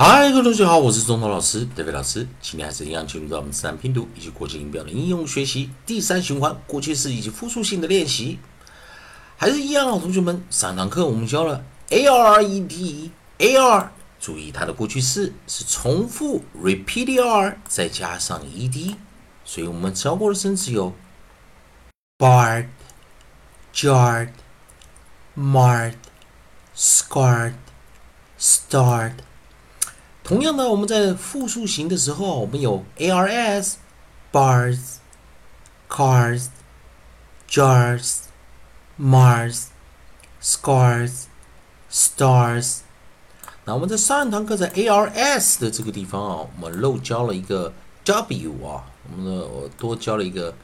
嗨，各位同学好，我是中头老师德伟老师。今天还是一样进入到我们自然拼读以及国际音标的应用学习第三循环过去式以及复数性的练习。还是一样哦，同学们，上堂课我们教了 a r e d a r，注意它的过去式是重复 repeat r 再加上 e d，所以我们教过的生词有 barred、jarred、marred、scarred、starred。同样的，我们在复数型的时候，我们有 ars、bars、cars、jars、mars、scars、stars。那我们在上一堂课在 ars 的这个地方啊，我们漏教了一个 w 啊，我们的我多教了一个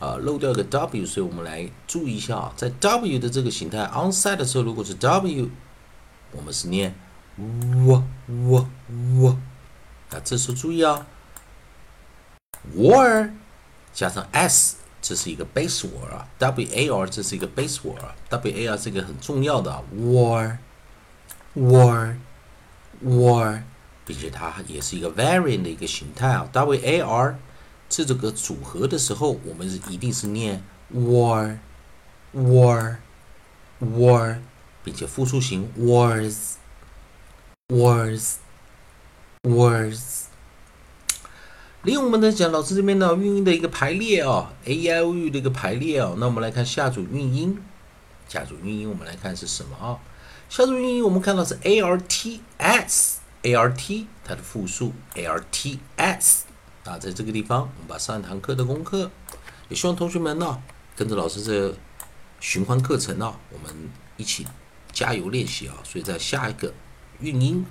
啊，漏掉一个 w，所以我们来注意一下啊，在 w 的这个形态 onside 的时候，如果是 w，我们是念。呜呜呜，那这时候注意啊，war 加上 s，这是一个 base word 啊，w a r 这是一个 base word，w a r 这个很重要的，war war war，并且它也是一个 variant 的一个形态啊，w a r 这这个组合的时候，我们是一定是念 war war war，并且复数型 wars。Words, words。利用我们的讲老师这边呢韵音的一个排列啊，a i o u 的一个排列啊。那我们来看下组韵音，下组韵音我们来看是什么啊？下组韵音我们看到是 a r t s，a r t 它的复数 a r t s 啊，在这个地方我们把上一堂课的功课，也希望同学们呢跟着老师这循环课程呢，我们一起加油练习啊。所以在下一个。韵音，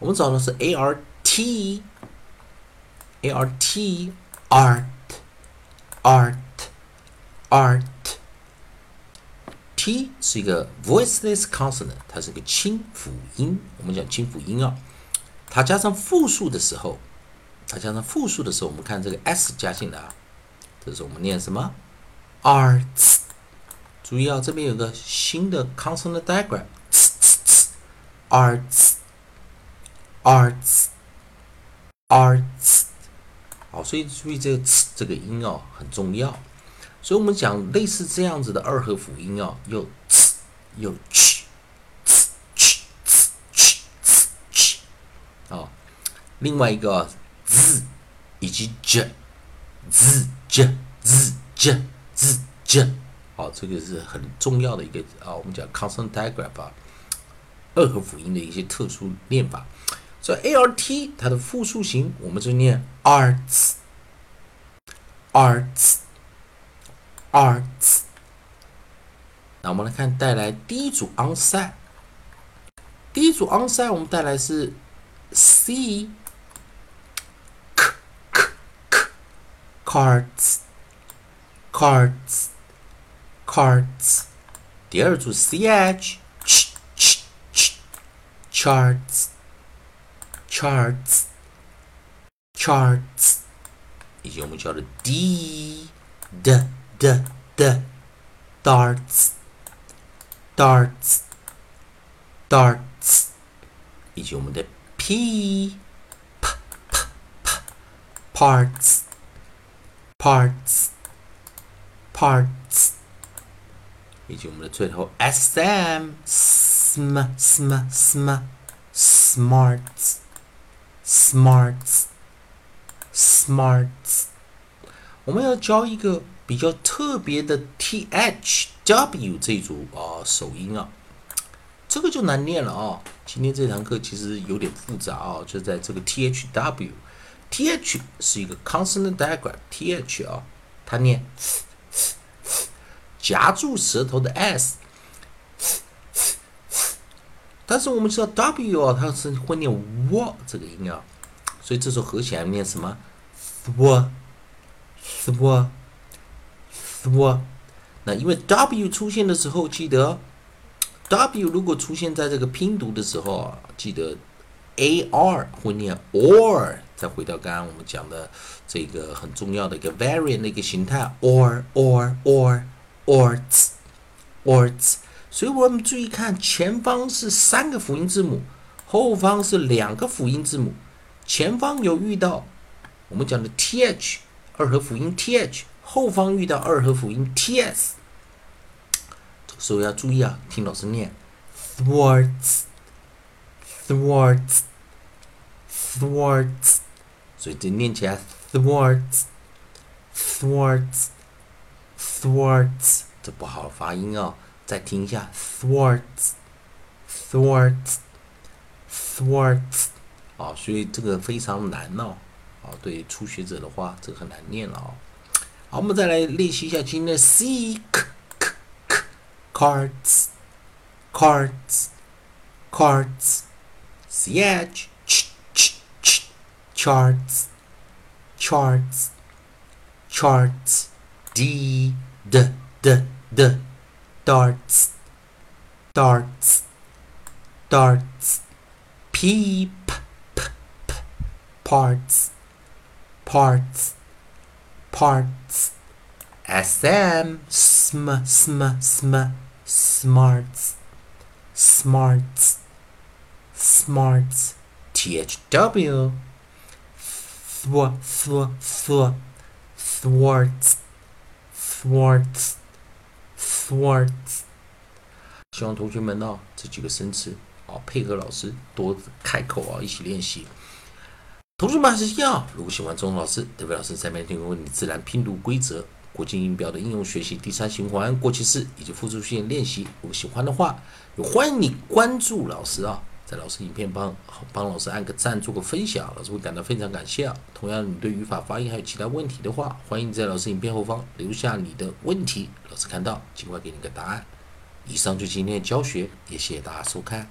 我们找的是 a r t a r t art art art t 是一个 voiceless consonant，它是个清辅音。我们讲清辅音啊，它加上复数的时候，它加上复数的时候，我们看这个 s 加进来啊，这是我们念什么 arts。注意啊，这边有个新的 consonant diagram。Arts, arts, arts，好，所以注意这个“这个音哦很重要。所以我们讲类似这样子的二合辅音哦，有“呲”有“ ch ch ch ch ch ch 啊，另外一个 “z” 以及 “j”，“z j z j z j”，好，这个是很重要的一个啊，我们讲 consonant diagram 啊。二合辅音的一些特殊念法，所以 a r t 它的复数形，我们就念 arts，arts，arts。那我们来看带来第一组 onside，第一组 onside 我们带来是 c k k k cards，cards，cards。第二组 ch。Charts, charts, charts，以及我们教的 d d d d darts, darts, darts，以及我们的 p p p p parts, parts, parts，以及我们的最后 s m sm sm sm。smarts, smarts, smarts。我们要教一个比较特别的 t h w 这组啊首音啊，这个就难念了啊。今天这堂课其实有点复杂啊，就在这个 t h w。t h 是一个 consonant diagram，t h 啊，它念 夹住舌头的 s。但是我们知道 W 啊，它是会念 w 这个音啊，所以这时候合起来念什么？sw，sw，sw。那因为 W 出现的时候，记得 W 如果出现在这个拼读的时候啊，记得 AR 会念 or。再回到刚刚我们讲的这个很重要的一个 variant 的一个形态，or，or，or，orts，orts。所以我们注意看，前方是三个辅音字母后方是两个辅音字母，前方有遇到我们讲的 th 二合辅音 th，后方遇到二合辅音 ts。这个时候要注意啊，听老师念。Thwarts，thwarts，thwarts，所以这念起来。Thwarts，thwarts，thwarts，这不好发音啊，再听一下 thwarts，thwarts，thwarts，啊，所以这个非常难哦，啊，对初学者的话，这个很难念了啊。好，我们再来练习一下今天的 c k k k cards cards cards c h ch ch ch charts charts charts d d d d darts darts darts p p p p parts parts parts sm sm sm sm smarts smarts smarts thw thw thw thw thwarts thwarts swart 希望同学们呢、这几个生词啊，配合老师多开口啊，一起练习。同学们还是一样，如果喜欢钟老师，德伟老师在每天为你自然拼读规则、国际音标的应用学习第三循环、过去式以及复数训练练习。如果喜欢的话，也欢迎你关注老师啊，在老师影片帮帮老师按个赞，做个分享，老师会感到非常感谢啊。同样，你对语法、发音还有其他问题的话，欢迎在老师影片后方留下你的问题，老师看到尽快给你个答案。以上就是今天的教学，也谢谢大家收看。